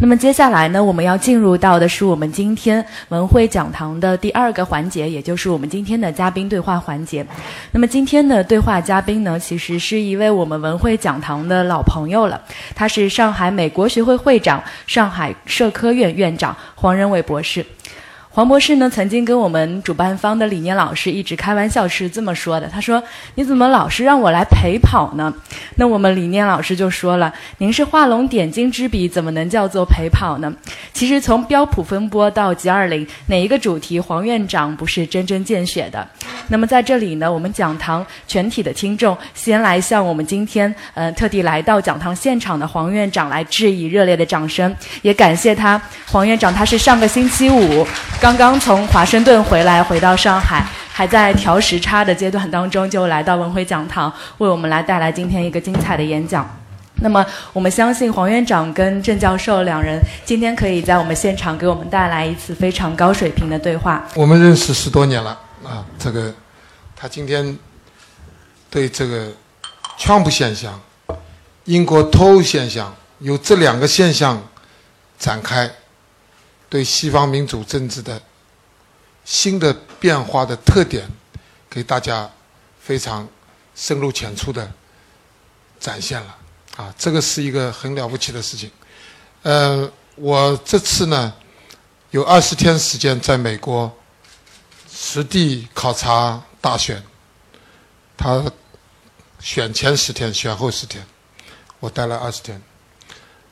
那么接下来呢，我们要进入到的是我们今天文汇讲堂的第二个环节，也就是我们今天的嘉宾对话环节。那么今天的对话嘉宾呢，其实是一位我们文汇讲堂的老朋友了，他是上海美国学会会长、上海社科院院长黄仁伟博士。黄博士呢，曾经跟我们主办方的理念老师一直开玩笑是这么说的：“他说，你怎么老是让我来陪跑呢？”那我们理念老师就说了：“您是画龙点睛之笔，怎么能叫做陪跑呢？”其实从标普风波到 G 二零，哪一个主题黄院长不是针针见血的？那么在这里呢，我们讲堂全体的听众先来向我们今天呃特地来到讲堂现场的黄院长来致以热烈的掌声，也感谢他。黄院长他是上个星期五。刚刚刚从华盛顿回来，回到上海，还在调时差的阶段当中，就来到文汇讲堂，为我们来带来今天一个精彩的演讲。那么，我们相信黄院长跟郑教授两人今天可以在我们现场给我们带来一次非常高水平的对话。我们认识十多年了啊，这个他今天对这个川普现象、英国脱欧现象，由这两个现象展开。对西方民主政治的新的变化的特点，给大家非常深入浅出的展现了啊，这个是一个很了不起的事情。呃，我这次呢有二十天时间在美国实地考察大选，他选前十天，选后十天，我待了二十天，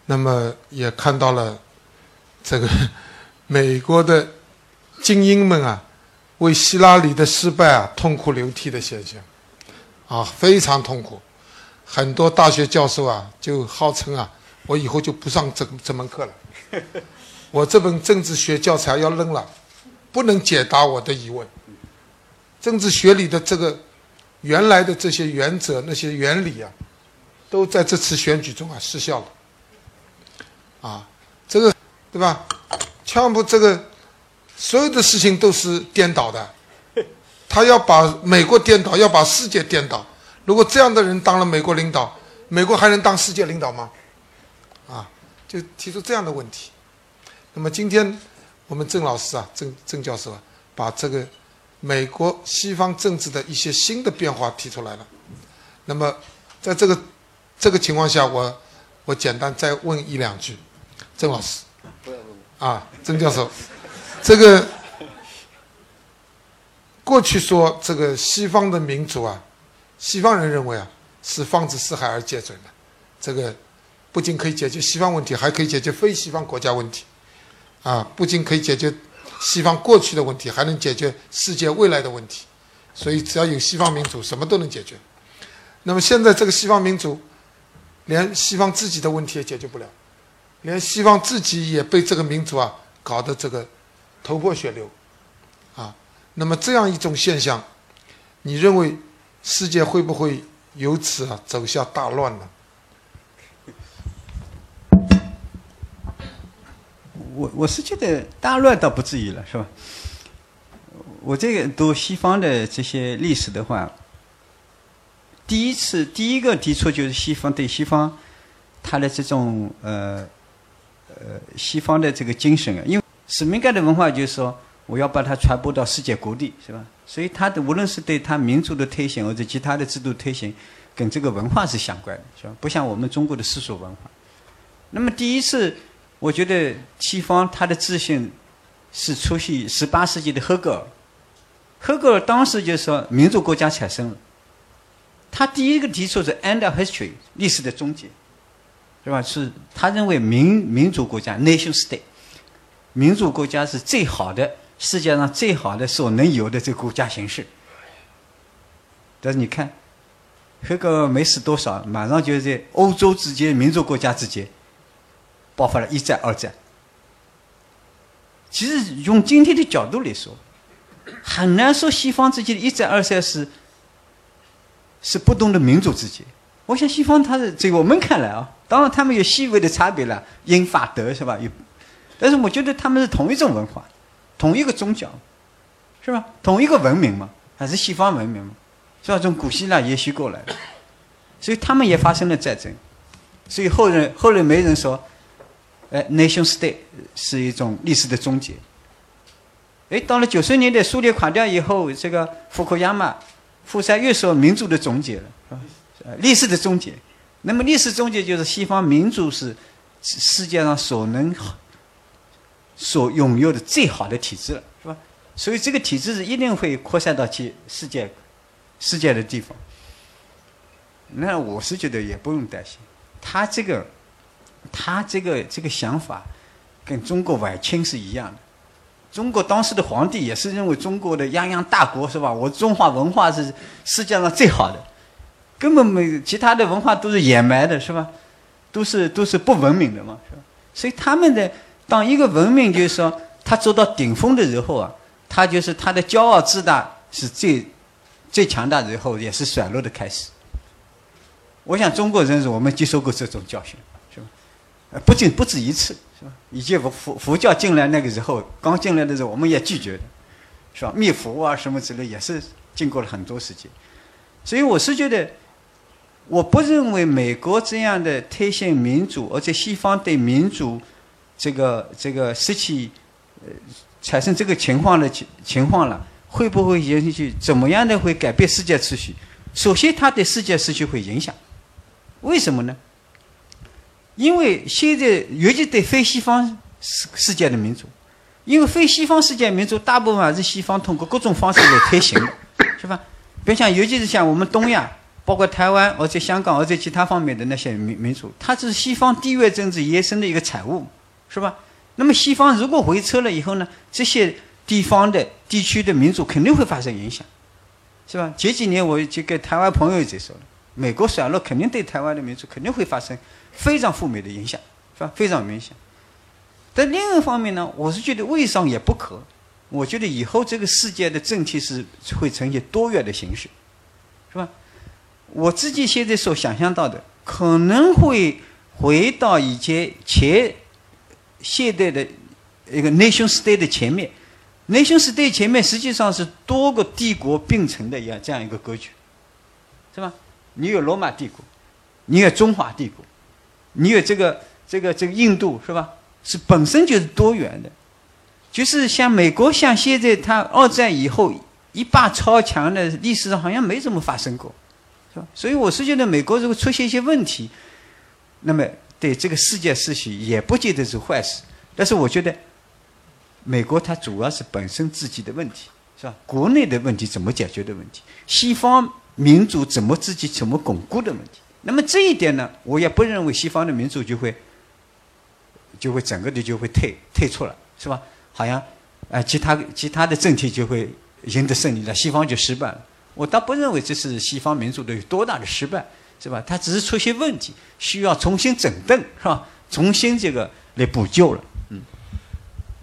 那么也看到了这个。美国的精英们啊，为希拉里的失败啊痛哭流涕的现象，啊非常痛苦。很多大学教授啊就号称啊，我以后就不上这这门课了，我这本政治学教材要扔了，不能解答我的疑问。政治学里的这个原来的这些原则、那些原理啊，都在这次选举中啊失效了。啊，这个对吧？川普这个所有的事情都是颠倒的，他要把美国颠倒，要把世界颠倒。如果这样的人当了美国领导，美国还能当世界领导吗？啊，就提出这样的问题。那么今天我们郑老师啊，郑郑教授啊，把这个美国西方政治的一些新的变化提出来了。那么在这个这个情况下，我我简单再问一两句，郑老师。啊，曾教授，这个过去说这个西方的民主啊，西方人认为啊是放之四海而皆准的，这个不仅可以解决西方问题，还可以解决非西方国家问题，啊，不仅可以解决西方过去的问题，还能解决世界未来的问题，所以只要有西方民主，什么都能解决。那么现在这个西方民主，连西方自己的问题也解决不了。连西方自己也被这个民族啊搞得这个头破血流，啊，那么这样一种现象，你认为世界会不会由此啊走向大乱呢？我我是觉得大乱倒不至于了，是吧？我这个读西方的这些历史的话，第一次第一个提出就是西方对西方他的这种呃。呃，西方的这个精神啊，因为使命感的文化就是说，我要把它传播到世界各地，是吧？所以它的无论是对它民族的推行，或者其他的制度推行，跟这个文化是相关的，是吧？不像我们中国的世俗文化。那么第一次，我觉得西方它的自信是出于十八世纪的赫格尔。赫格尔当时就是说，民族国家产生了，他第一个提出是 end of history，历史的终结。是吧？是他认为民民主国家 nation state，民主国家是最好的世界上最好的所能有的这个国家形式。但是你看，这个没死多少，马上就在欧洲之间民主国家之间爆发了一战、二战。其实用今天的角度来说，很难说西方之间的一战、二战是是不同的民族之间。我想西方它是在我们看来啊。当然，他们有细微的差别了，英法德是吧？有，但是我觉得他们是同一种文化，同一个宗教，是吧？同一个文明嘛，还是西方文明嘛，是吧？从古希腊延续过来的，所以他们也发生了战争，所以后人后来没人说，哎，nation state 是一种历史的终结。哎，到了九十年代，苏联垮掉以后，这个福克亚马、富山又说民主的终结了，呃，历史的终结。那么历史终结就是西方民主是世界上所能所拥有的最好的体制了，是吧？所以这个体制是一定会扩散到其世界世界的地方。那我是觉得也不用担心，他这个他这个这个想法跟中国晚清是一样的。中国当时的皇帝也是认为中国的泱泱大国是吧？我中华文化是世界上最好的，根本没其他的文化都是掩埋的，是吧？都是都是不文明的嘛，是吧？所以他们的当一个文明就是说他走到顶峰的时候啊，他就是他的骄傲自大是最最强大的时候，也是衰落的开始。我想中国人是我们接受过这种教训，是吧？呃，不仅不止一次。是吧？以及佛佛佛教进来那个时候，刚进来的时候，我们也拒绝的，是吧？灭佛啊什么之类，也是经过了很多时间。所以我是觉得，我不认为美国这样的推行民主，而且西方对民主这个这个失去呃产生这个情况的情情况了，会不会引起怎么样的会改变世界秩序？首先，它对世界秩序会影响，为什么呢？因为现在，尤其对非西方世世界的民主，因为非西方世界民主大部分还是西方通过各种方式来推行的，是吧？比如像，尤其是像我们东亚，包括台湾，而且香港，而且其他方面的那些民民主，它是西方地缘政治延伸的一个产物，是吧？那么西方如果回撤了以后呢，这些地方的地区的民主肯定会发生影响，是吧？前几年我就跟台湾朋友在说了，美国衰落肯定对台湾的民主肯定会发生。非常负面的影响，是吧？非常明显。但另一方面呢，我是觉得未尝也不可。我觉得以后这个世界的政体是会呈现多元的形式，是吧？我自己现在所想象到的，可能会回到以前前现代的一个 nation state 的前面，nation state 前面实际上是多个帝国并存的一样这样一个格局，是吧？你有罗马帝国，你有中华帝国。你有这个这个这个印度是吧？是本身就是多元的，就是像美国，像现在它二战以后一霸超强的历史上好像没怎么发生过，所以我是觉得美国如果出现一些问题，那么对这个世界秩序也不见得是坏事。但是我觉得美国它主要是本身自己的问题，是吧？国内的问题怎么解决的问题？西方民主怎么自己怎么巩固的问题？那么这一点呢，我也不认为西方的民主就会就会整个的就会退退出了，是吧？好像啊，其他其他的政体就会赢得胜利了，西方就失败了。我倒不认为这是西方民主的有多大的失败，是吧？它只是出现问题，需要重新整顿，是吧？重新这个来补救了。嗯。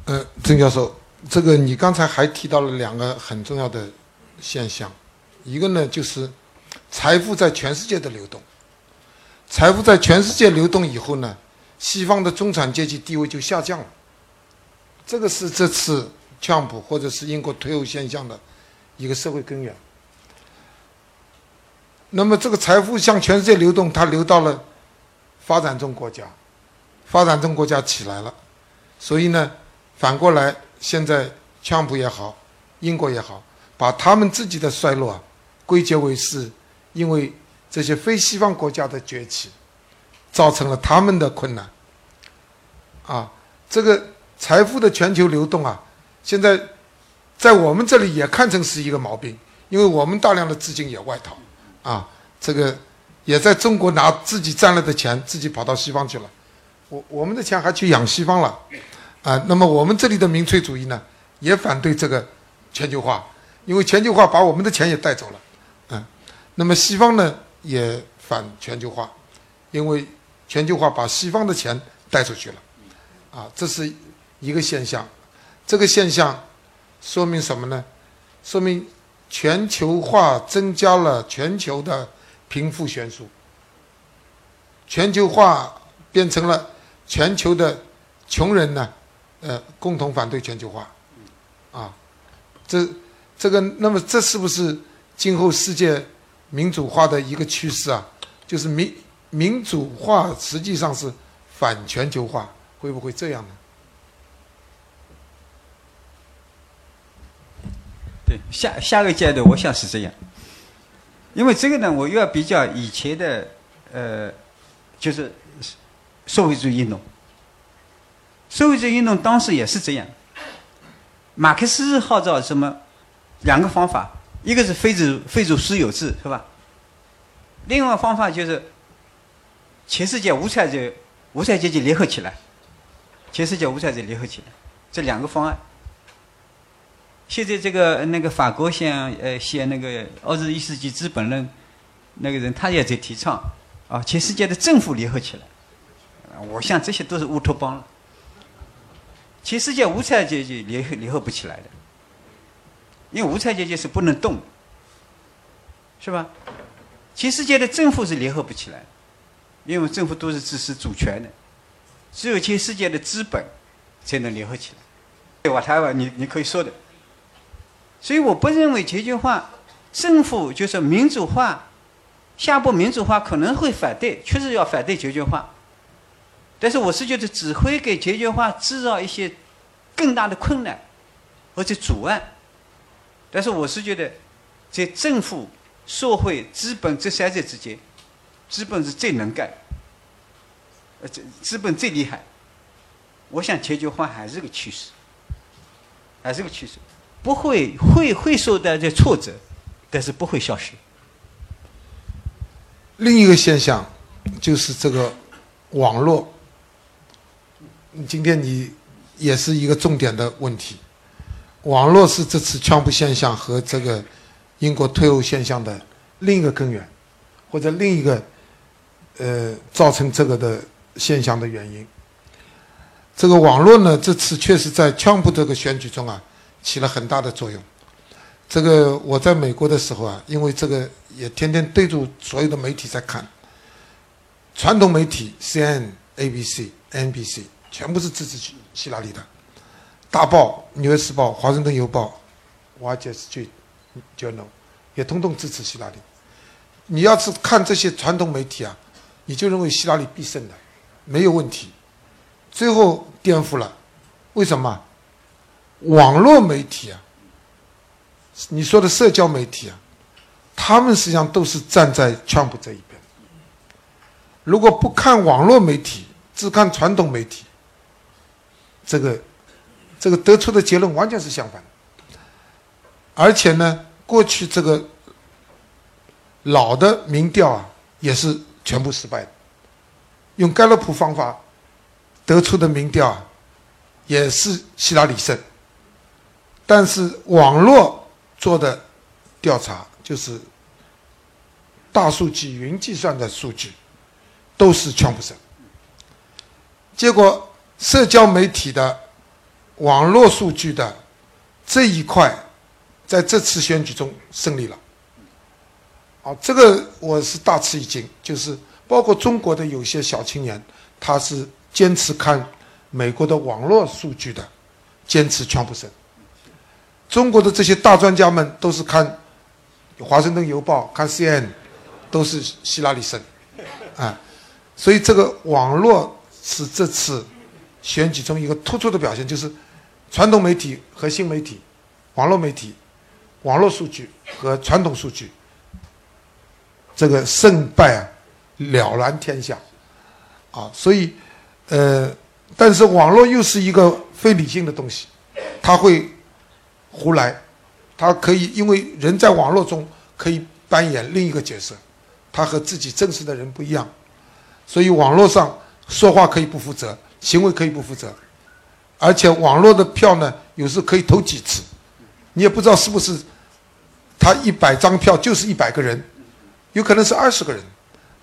呃，郑教授，这个你刚才还提到了两个很重要的现象，一个呢就是财富在全世界的流动。财富在全世界流动以后呢，西方的中产阶级地位就下降了。这个是这次川普或者是英国退欧现象的一个社会根源。那么这个财富向全世界流动，它流到了发展中国家，发展中国家起来了，所以呢，反过来现在川普也好，英国也好，把他们自己的衰落啊归结为是因为。这些非西方国家的崛起，造成了他们的困难。啊，这个财富的全球流动啊，现在在我们这里也看成是一个毛病，因为我们大量的资金也外逃，啊，这个也在中国拿自己赚来的钱自己跑到西方去了，我我们的钱还去养西方了，啊，那么我们这里的民粹主义呢，也反对这个全球化，因为全球化把我们的钱也带走了，嗯，那么西方呢？也反全球化，因为全球化把西方的钱带出去了，啊，这是一个现象。这个现象说明什么呢？说明全球化增加了全球的贫富悬殊，全球化变成了全球的穷人呢，呃，共同反对全球化，啊，这这个，那么这是不是今后世界？民主化的一个趋势啊，就是民民主化实际上是反全球化会不会这样呢？对，下下个阶段我想是这样，因为这个呢，我又要比较以前的，呃，就是社会主义运动。社会主义运动当时也是这样，马克思号召什么？两个方法，一个是废除废除私有制，是吧？另外方法就是全世界无产者、无产阶级联合起来，全世界无产者联合起来，这两个方案。现在这个那个法国像呃写那个《二十一世纪资本论》那个人，他也在提倡啊，全世界的政府联合起来。我想这些都是乌托邦。全世界无产阶级联合联合不起来的，因为无产阶级是不能动，是吧？全世界的政府是联合不起来，因为政府都是支持主权的，只有全世界的资本才能联合起来。对吧？台湾，你你可以说的。所以我不认为全球化政府就是民主化，下步民主化可能会反对，确实要反对全球化。但是我是觉得只会给全球化制造一些更大的困难或者阻碍。但是我是觉得，在政府、社会、资本这三者之间，资本是最能干，呃，这资本最厉害。我想全球化还是个趋势，还是个趋势，不会会会受到这挫折，但是不会消失。另一个现象就是这个网络。今天你也是一个重点的问题，网络是这次川普现象和这个英国退欧现象的另一个根源，或者另一个呃造成这个的现象的原因。这个网络呢，这次确实在川普这个选举中啊起了很大的作用。这个我在美国的时候啊，因为这个也天天对着所有的媒体在看，传统媒体 C N A B C N B C。全部是支持希希拉里的，大报《纽约时报》《华盛顿邮报》《华尔街日报》也通通支持希拉里。你要是看这些传统媒体啊，你就认为希拉里必胜的，没有问题。最后颠覆了，为什么？网络媒体啊，你说的社交媒体啊，他们实际上都是站在川普这一边。如果不看网络媒体，只看传统媒体。这个，这个得出的结论完全是相反的，而且呢，过去这个老的民调啊，也是全部失败的，用盖洛普方法得出的民调啊，也是希拉里胜，但是网络做的调查，就是大数据、云计算的数据，都是全部胜，结果。社交媒体的网络数据的这一块，在这次选举中胜利了。啊，这个我是大吃一惊，就是包括中国的有些小青年，他是坚持看美国的网络数据的，坚持全部胜。中国的这些大专家们都是看《华盛顿邮报》、看 CNN，都是希拉里胜。啊，所以这个网络是这次。选举中一个突出的表现就是，传统媒体和新媒体、网络媒体、网络数据和传统数据，这个胜败啊了然天下，啊，所以，呃，但是网络又是一个非理性的东西，它会胡来，他可以因为人在网络中可以扮演另一个角色，他和自己真实的人不一样，所以网络上说话可以不负责。行为可以不负责，而且网络的票呢，有时可以投几次，你也不知道是不是他一百张票就是一百个人，有可能是二十个人，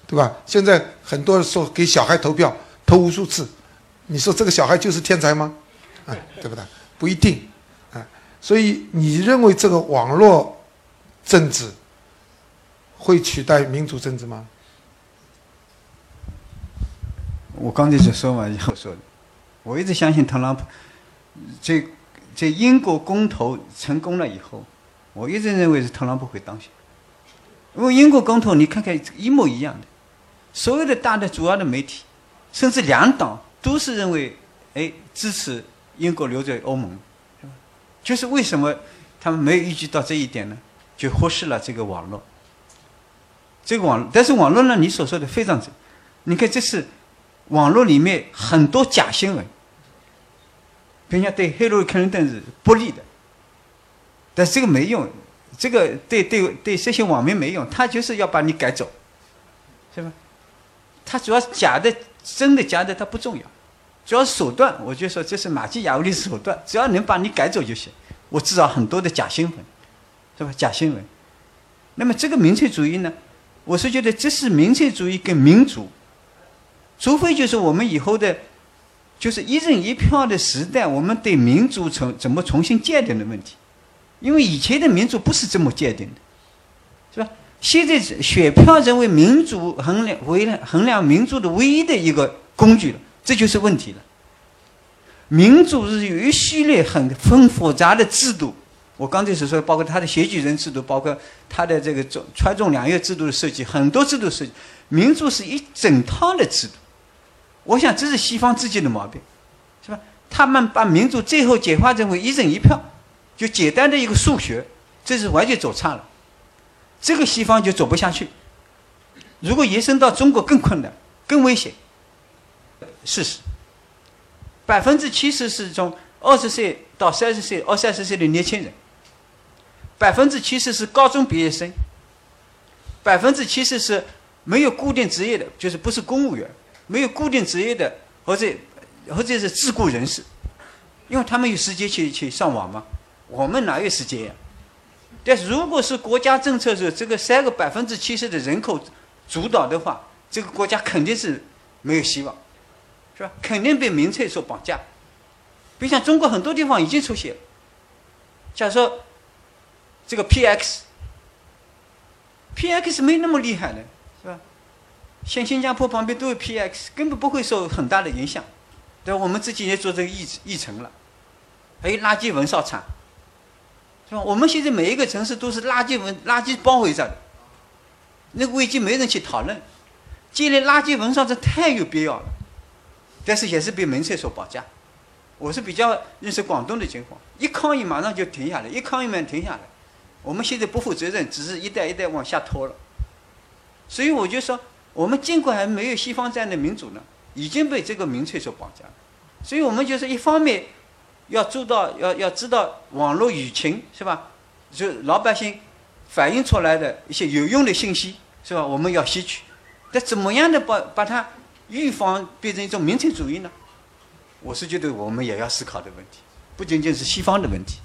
对吧？现在很多人说给小孩投票投无数次，你说这个小孩就是天才吗？啊，对不对？不一定。所以你认为这个网络政治会取代民主政治吗？我刚才就说完以后说的，我一直相信特朗普，在在英国公投成功了以后，我一直认为是特朗普会当选。因为英国公投你看看一模一样的，所有的大的主要的媒体，甚至两党都是认为哎支持英国留在欧盟，就是为什么他们没有预计到这一点呢？就忽视了这个网络。这个网，但是网络呢，你所说的非常准。你看，这是网络里面很多假新闻，人家对黑罗克林顿是不利的，但这个没用，这个对对对这些网民没用，他就是要把你改走，是吧？他主要是假的，真的假的他不重要，主要手段。我就说这是马基雅维利手段，只要能把你改走就行。我制造很多的假新闻，是吧？假新闻。那么这个民粹主义呢？我是觉得这是民粹主义跟民主，除非就是我们以后的，就是一人一票的时代，我们对民主从怎么重新界定的问题，因为以前的民主不是这么界定的，是吧？现在选票成为民主衡量为衡量民主的唯一的一个工具了，这就是问题了。民主是有一系列很很复杂的制度。我刚才所说，包括他的选举人制度，包括他的这个中川中两院制度的设计，很多制度设计，民主是一整套的制度。我想这是西方自己的毛病，是吧？他们把民主最后简化成为一人一票，就简单的一个数学，这是完全走差了。这个西方就走不下去。如果延伸到中国，更困难，更危险。事实，百分之七十是从二十岁到三十岁、二三十岁的年轻人。百分之七十是高中毕业生，百分之七十是没有固定职业的，就是不是公务员，没有固定职业的，或者或者是自雇人士，因为他们有时间去去上网嘛，我们哪有时间呀？但是如果是国家政策是这个三个百分之七十的人口主导的话，这个国家肯定是没有希望，是吧？肯定被民粹所绑架。比如像中国很多地方已经出现了，假如说。这个 P X，P X 没那么厉害的，是吧？像新加坡旁边都有 P X，根本不会受很大的影响。对？我们自己也做这个议议程了，还有垃圾焚烧厂，是吧？我们现在每一个城市都是垃圾焚垃圾包围着的，那个危机没人去讨论。建立垃圾焚烧厂太有必要了，但是也是被民粹所绑架。我是比较认识广东的情况，一抗议马上就停下来，一抗议马上停下来。我们现在不负责任，只是一代一代往下拖了。所以我就说，我们尽管还没有西方这样的民主呢，已经被这个民粹所绑架了。所以我们就是一方面要做到，要要知道网络舆情是吧？就老百姓反映出来的一些有用的信息是吧？我们要吸取。但怎么样的把把它预防变成一种民粹主义呢？我是觉得我们也要思考的问题，不仅仅是西方的问题。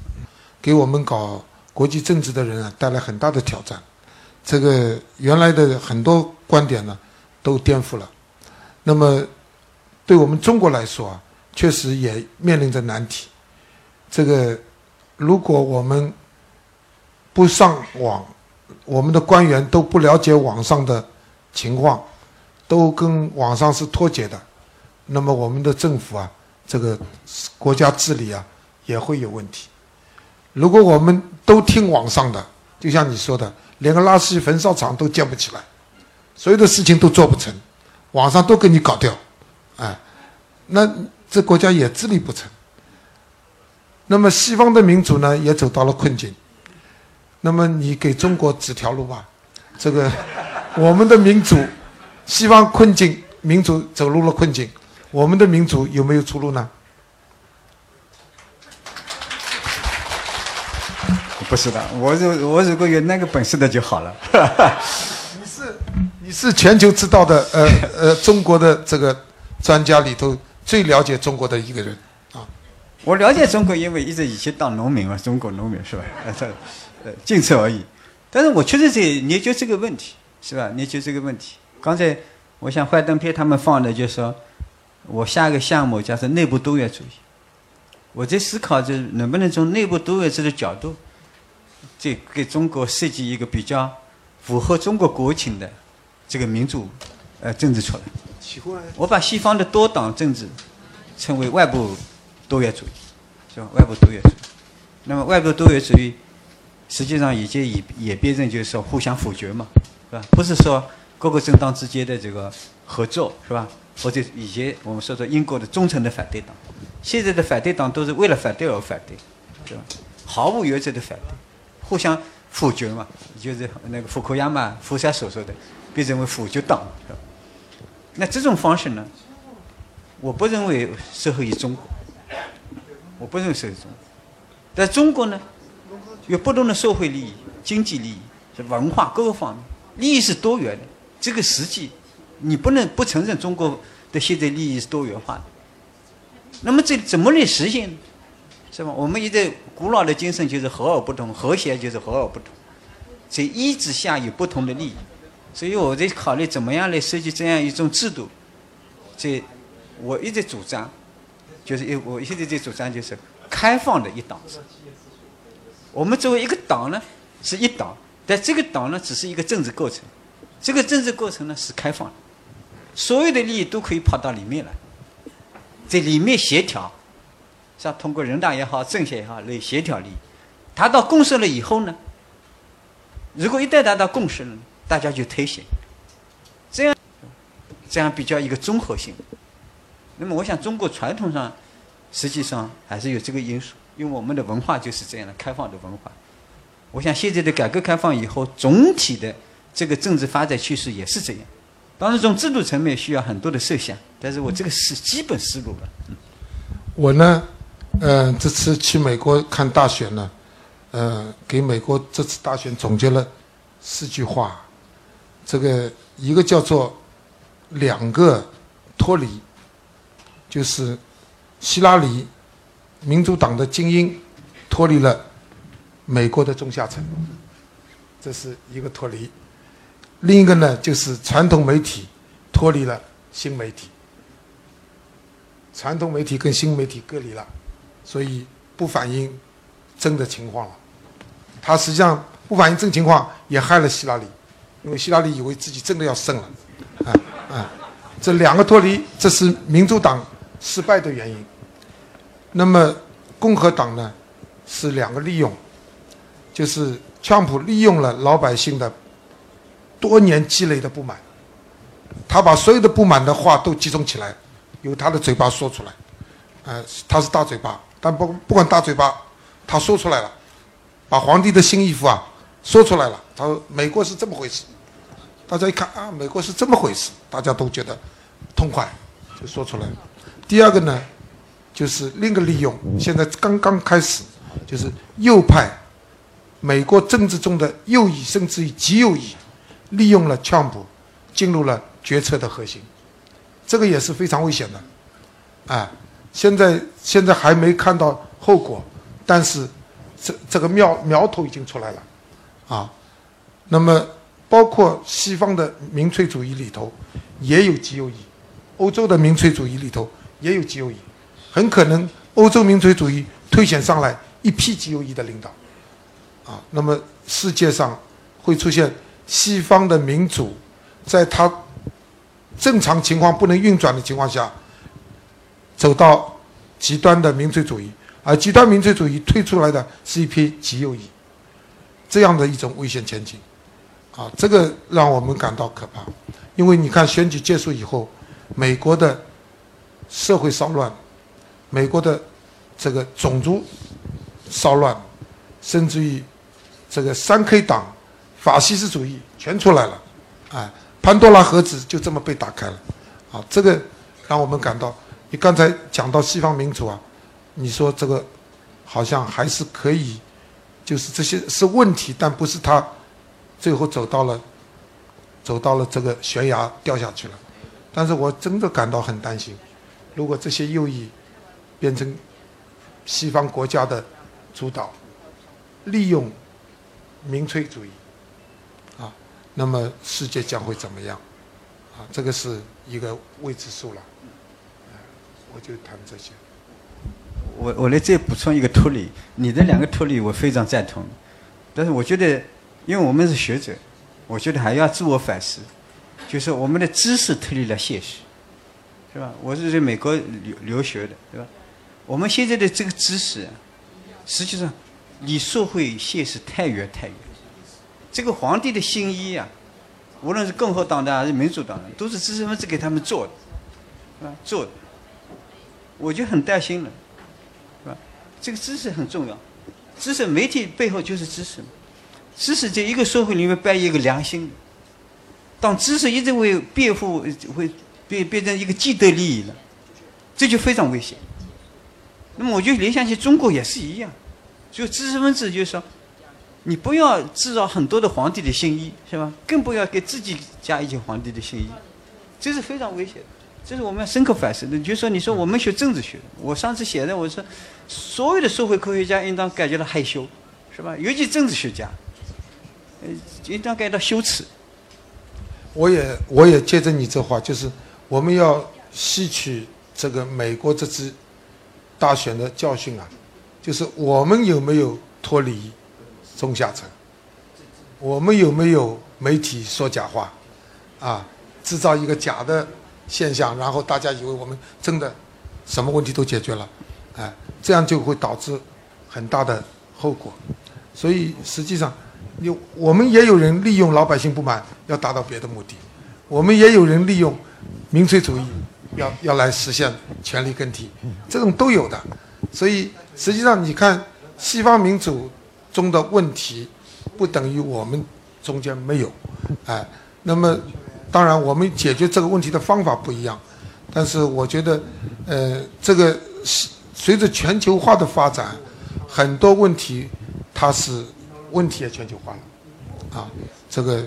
给我们搞。国际政治的人啊，带来很大的挑战。这个原来的很多观点呢，都颠覆了。那么，对我们中国来说啊，确实也面临着难题。这个，如果我们不上网，我们的官员都不了解网上的情况，都跟网上是脱节的，那么我们的政府啊，这个国家治理啊，也会有问题。如果我们都听网上的，就像你说的，连个垃圾焚烧厂都建不起来，所有的事情都做不成，网上都给你搞掉，哎，那这国家也治理不成。那么西方的民主呢，也走到了困境。那么你给中国指条路吧，这个我们的民主，西方困境，民族走入了困境，我们的民族有没有出路呢？不是的，我如我如果有那个本事的就好了。你是你是全球知道的呃呃中国的这个专家里头最了解中国的一个人啊。我了解中国，因为一直以前当农民嘛，中国农民是吧？呃，呃，仅此而已。但是我确实在研究这个问题，是吧？研究这个问题。刚才我想幻灯片他们放的，就说我下一个项目叫做内部多元主义。我在思考，就是能不能从内部多元制的角度。这给中国设计一个比较符合中国国情的这个民主呃政治出来。我把西方的多党政治称为外部多元主义，是吧？外部多元主义。那么外部多元主义实际上已经也也变成就是说互相否决嘛，是吧？不是说各个政党之间的这个合作，是吧？或者以前我们说说英国的忠诚的反对党，现在的反对党都是为了反对而反对，对吧？毫无原则的反对，互相否决嘛，就是那个福克亚马福山所说的，被认为否决党，是吧？那这种方式呢，我不认为适合于中国，我不认为适合中国。在中国呢，有不同的社会利益、经济利益、是文化各个方面，利益是多元的。这个实际，你不能不承认中国的现在利益是多元化的。那么这怎么来实现？是吧？我们一直古老的精神就是和而不同，和谐就是和而不同。在一之下有不同的利益，所以我在考虑怎么样来设计这样一种制度。这我一直主张，就是一我现在在主张就是开放的一党制。我们作为一个党呢，是一党，但这个党呢，只是一个政治构成。这个政治过程呢是开放的，所有的利益都可以跑到里面来，在里面协调。是？通过人大也好，政协也好来协调利益，达到共识了以后呢，如果一旦达到共识了，大家就推行，这样这样比较一个综合性。那么我想，中国传统上实际上还是有这个因素，因为我们的文化就是这样的开放的文化。我想现在的改革开放以后，总体的这个政治发展趋势也是这样。当然，从制度层面需要很多的设想，但是我这个是基本思路了。我呢？嗯，这次去美国看大选呢，呃，给美国这次大选总结了四句话，这个一个叫做两个脱离，就是希拉里民主党的精英脱离了美国的中下层，这是一个脱离；另一个呢，就是传统媒体脱离了新媒体，传统媒体跟新媒体隔离了。所以不反映真的情况了，他实际上不反映真情况，也害了希拉里，因为希拉里以为自己真的要胜了，啊啊，这两个脱离，这是民主党失败的原因。那么共和党呢，是两个利用，就是川普利用了老百姓的多年积累的不满，他把所有的不满的话都集中起来，由他的嘴巴说出来，呃，他是大嘴巴。但不不管大嘴巴，他说出来了，把皇帝的新衣服啊说出来了。他说美国是这么回事，大家一看啊，美国是这么回事，大家都觉得痛快，就说出来了。第二个呢，就是另一个利用，现在刚刚开始，就是右派，美国政治中的右翼甚至于极右翼，利用了川普，进入了决策的核心，这个也是非常危险的，哎。现在现在还没看到后果，但是这这个苗苗头已经出来了，啊，那么包括西方的民粹主义里头也有极右翼，欧洲的民粹主义里头也有极右翼，很可能欧洲民粹主义推选上来一批极右翼的领导，啊，那么世界上会出现西方的民主，在它正常情况不能运转的情况下。走到极端的民粹主义，而极端民粹主义推出来的是一批极右翼，这样的一种危险前景，啊，这个让我们感到可怕。因为你看选举结束以后，美国的社会骚乱，美国的这个种族骚乱，甚至于这个三 K 党、法西斯主义全出来了，哎，潘多拉盒子就这么被打开了，啊，这个让我们感到。你刚才讲到西方民主啊，你说这个好像还是可以，就是这些是问题，但不是他最后走到了走到了这个悬崖掉下去了。但是我真的感到很担心，如果这些右翼变成西方国家的主导，利用民粹主义，那么世界将会怎么样？啊，这个是一个未知数了。我就谈这些。我我来再补充一个脱离，你的两个脱离我非常赞同，但是我觉得，因为我们是学者，我觉得还要自我反思，就是我们的知识脱离了现实，是吧？我是在美国留留学的，对吧？我们现在的这个知识，实际上离社会现实太远太远。这个皇帝的新衣啊，无论是共和党的还是民主党的，都是知识分子给他们做的。是吧？做的，我就很担心了，是吧？这个知识很重要，知识媒体背后就是知识嘛，知识在一个社会里面扮演一个良心。当知识一直为辩护，会变变成一个既得利益了，这就非常危险。那么我就联想起中国也是一样，就知识分子就是说，你不要制造很多的皇帝的新衣，是吧？更不要给自己加一件皇帝的新衣，这是非常危险的。这是我们要深刻反思的。就是说你说我们学政治学，我上次写的我说，所有的社会科学家应当感觉到害羞，是吧？尤其政治学家，呃，应当感到羞耻。我也我也接着你这话，就是我们要吸取这个美国这次大选的教训啊，就是我们有没有脱离中下层？我们有没有媒体说假话？啊，制造一个假的现象，然后大家以为我们真的什么问题都解决了，哎，这样就会导致很大的后果。所以实际上。有我们也有人利用老百姓不满，要达到别的目的；我们也有人利用民粹主义，要要来实现权力更替，这种都有的。所以实际上，你看西方民主中的问题，不等于我们中间没有。哎，那么当然我们解决这个问题的方法不一样，但是我觉得，呃，这个随着全球化的发展，很多问题它是。问题也全球化了，啊，这个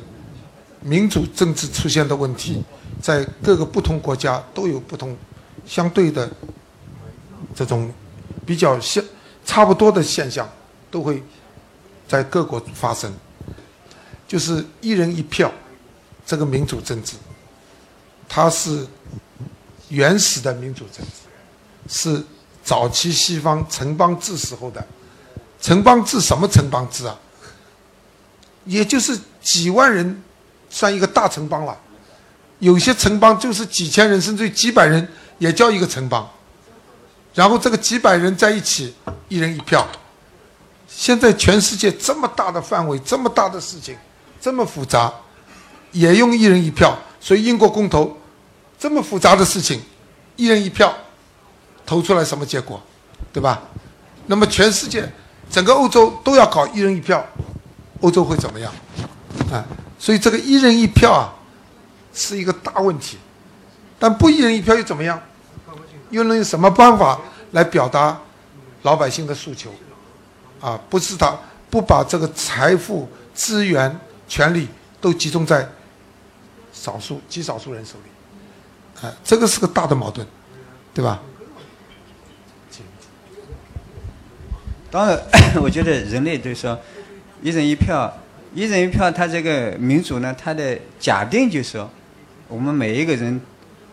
民主政治出现的问题，在各个不同国家都有不同相对的这种比较相差不多的现象，都会在各国发生。就是一人一票这个民主政治，它是原始的民主政治，是早期西方城邦制时候的城邦制什么城邦制啊？也就是几万人算一个大城邦了，有些城邦就是几千人甚至几百人也叫一个城邦，然后这个几百人在一起，一人一票。现在全世界这么大的范围，这么大的事情，这么复杂，也用一人一票。所以英国公投这么复杂的事情，一人一票投出来什么结果，对吧？那么全世界整个欧洲都要搞一人一票。欧洲会怎么样？啊，所以这个一人一票啊，是一个大问题。但不一人一票又怎么样？又能用什么办法来表达老百姓的诉求？啊，不是他不把这个财富、资源、权力都集中在少数极少数人手里，啊，这个是个大的矛盾，对吧？当然，我觉得人类就是说。一人一票，一人一票，他这个民主呢，他的假定就是说，我们每一个人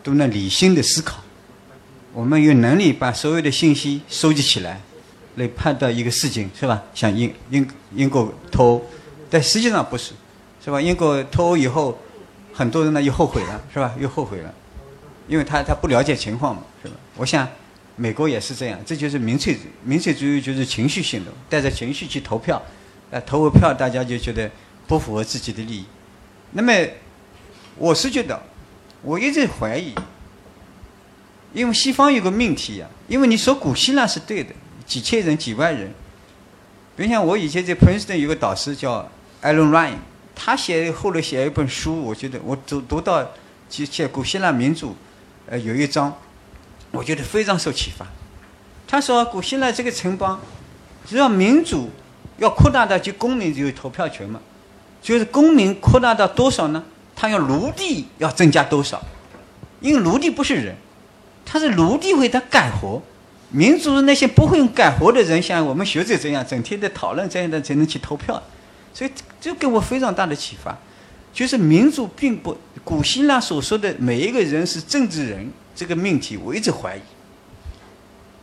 都能理性的思考，我们有能力把所有的信息收集起来，来判断一个事情，是吧？像英英英国脱欧，但实际上不是，是吧？英国脱欧以后，很多人呢又后悔了，是吧？又后悔了，因为他他不了解情况嘛，是吧？我想美国也是这样，这就是民粹民粹主义，就是情绪性的，带着情绪去投票。呃，投个票，大家就觉得不符合自己的利益。那么，我是觉得，我一直怀疑，因为西方有个命题呀，因为你说古希腊是对的，几千人、几万人。比如像我以前在 Princeton 有个导师叫 Alan Ryan，他写后来写一本书，我觉得我读读到写古希腊民主，呃，有一章，我觉得非常受启发。他说古希腊这个城邦，只要民主。要扩大到就公民就有投票权嘛，就是公民扩大到多少呢？他要奴隶要增加多少？因为奴隶不是人，他是奴隶为他干活。民主那些不会干活的人，像我们学者这样，整天在讨论这样的才能去投票。所以这给我非常大的启发，就是民主并不古希腊所说的每一个人是政治人这个命题，我一直怀疑。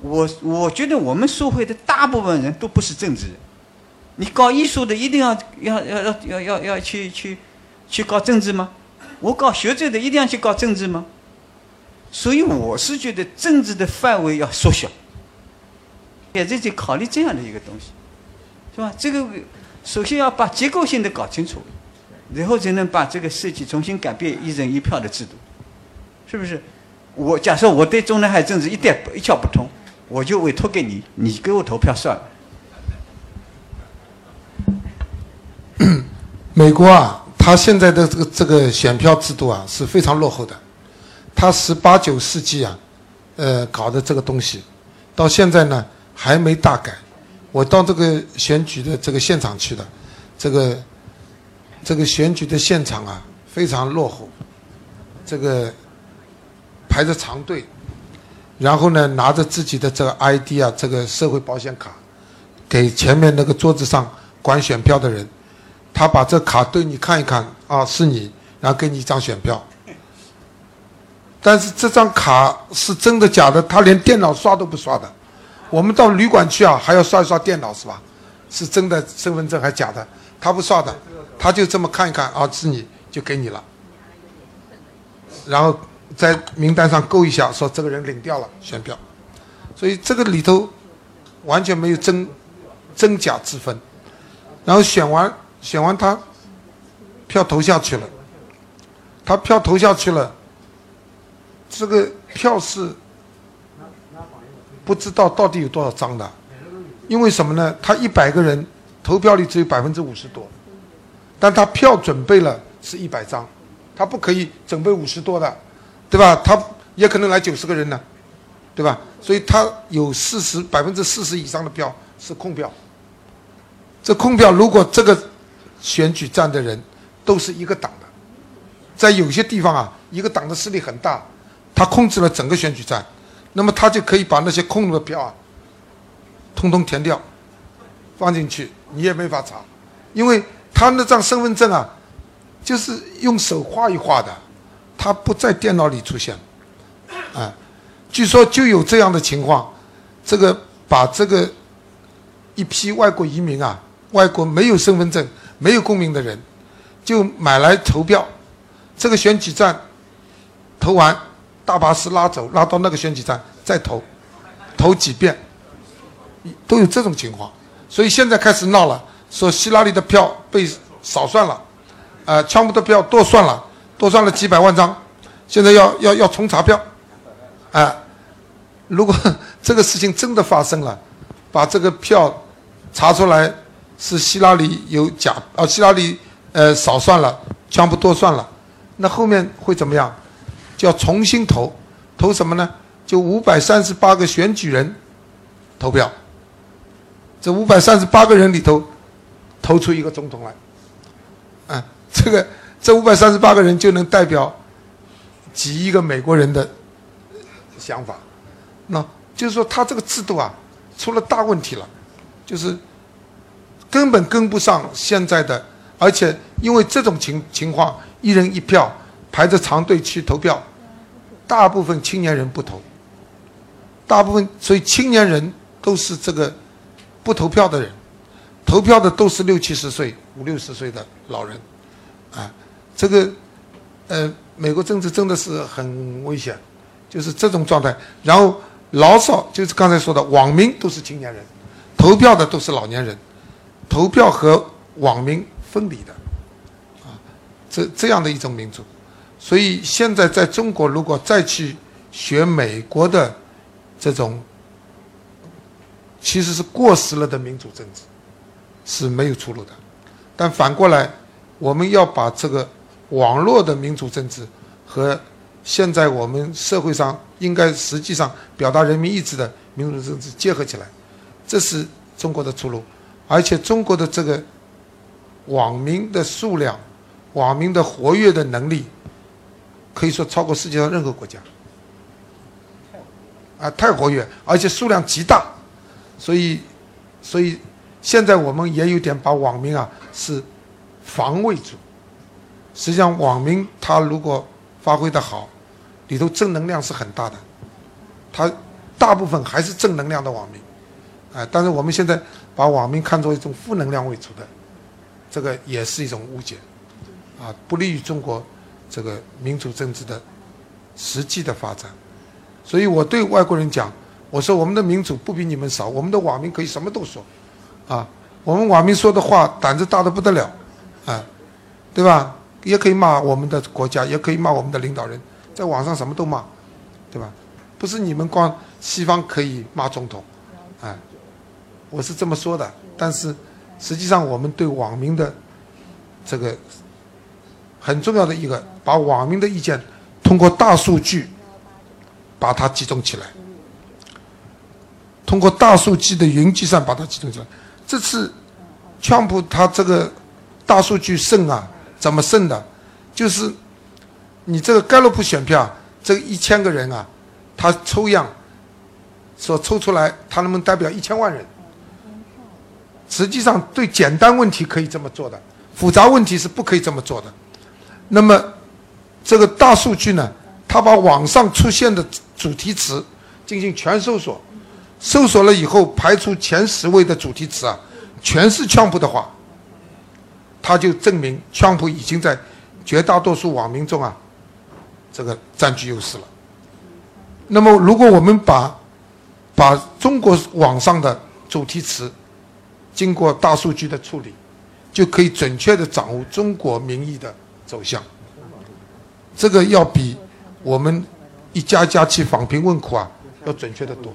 我我觉得我们社会的大部分人都不是政治人。你搞艺术的一定要要要要要要要去去去搞政治吗？我搞学者的一定要去搞政治吗？所以我是觉得政治的范围要缩小，也在去考虑这样的一个东西，是吧？这个首先要把结构性的搞清楚，然后才能把这个设计重新改变一人一票的制度，是不是？我假设我对中南海政治一点一窍不通，我就委托给你，你给我投票算了。美国啊，它现在的这个这个选票制度啊是非常落后的。他十八九世纪啊，呃，搞的这个东西，到现在呢还没大改。我到这个选举的这个现场去的，这个这个选举的现场啊非常落后，这个排着长队，然后呢拿着自己的这个 ID 啊，这个社会保险卡，给前面那个桌子上管选票的人。他把这卡对你看一看啊，是你，然后给你一张选票。但是这张卡是真的假的？他连电脑刷都不刷的。我们到旅馆去啊，还要刷一刷电脑是吧？是真的身份证还是假的？他不刷的，他就这么看一看啊，是你就给你了。然后在名单上勾一下，说这个人领掉了选票。所以这个里头完全没有真真假之分。然后选完。选完他，票投下去了。他票投下去了，这个票是不知道到底有多少张的，因为什么呢？他一百个人投票率只有百分之五十多，但他票准备了是一百张，他不可以准备五十多的，对吧？他也可能来九十个人呢，对吧？所以他有四十百分之四十以上的票是空票。这空票如果这个。选举站的人都是一个党的，在有些地方啊，一个党的势力很大，他控制了整个选举站，那么他就可以把那些空的票啊，通通填掉，放进去，你也没法查，因为他那张身份证啊，就是用手画一画的，他不在电脑里出现，啊，据说就有这样的情况，这个把这个一批外国移民啊，外国没有身份证。没有公民的人，就买来投票。这个选举站投完，大巴士拉走，拉到那个选举站再投，投几遍，都有这种情况。所以现在开始闹了，说希拉里的票被少算了，呃，川普的票多算了，多算了几百万张，现在要要要重查票，啊，如果这个事情真的发生了，把这个票查出来。是希拉里有假啊，希拉里呃少算了，全部多算了，那后面会怎么样？就要重新投，投什么呢？就五百三十八个选举人投票，这五百三十八个人里头投出一个总统来，啊，这个这五百三十八个人就能代表几亿个美国人的想法，那就是说他这个制度啊出了大问题了，就是。根本跟不上现在的，而且因为这种情情况，一人一票排着长队去投票，大部分青年人不投，大部分所以青年人都是这个不投票的人，投票的都是六七十岁、五六十岁的老人，啊，这个呃，美国政治真的是很危险，就是这种状态。然后老少就是刚才说的网民都是青年人，投票的都是老年人。投票和网民分离的，啊，这这样的一种民主，所以现在在中国，如果再去学美国的这种，其实是过时了的民主政治，是没有出路的。但反过来，我们要把这个网络的民主政治和现在我们社会上应该实际上表达人民意志的民主政治结合起来，这是中国的出路。而且中国的这个网民的数量、网民的活跃的能力，可以说超过世界上任何国家。啊，太活跃，而且数量极大，所以，所以现在我们也有点把网民啊是防卫住。实际上，网民他如果发挥的好，里头正能量是很大的。他大部分还是正能量的网民，啊，但是我们现在。把网民看作一种负能量为主的，这个也是一种误解，啊，不利于中国这个民主政治的实际的发展。所以我对外国人讲，我说我们的民主不比你们少，我们的网民可以什么都说，啊，我们网民说的话胆子大的不得了，啊，对吧？也可以骂我们的国家，也可以骂我们的领导人，在网上什么都骂，对吧？不是你们光西方可以骂总统，哎，我是这么说的。但是实际上，我们对网民的这个很重要的一个，把网民的意见通过大数据把它集中起来，通过大数据的云计算把它集中起来。这次川普他这个大数据胜啊，怎么胜的？就是你这个盖洛普选票，这一千个人啊，他抽样所抽出来，他能不能代表一千万人？实际上，对简单问题可以这么做的，复杂问题是不可以这么做的。那么，这个大数据呢，它把网上出现的主题词进行全搜索，搜索了以后排除前十位的主题词啊，全是川普的话，它就证明川普已经在绝大多数网民中啊，这个占据优势了。那么，如果我们把把中国网上的主题词，经过大数据的处理，就可以准确的掌握中国民意的走向。这个要比我们一家家去访贫问苦啊要准确的多，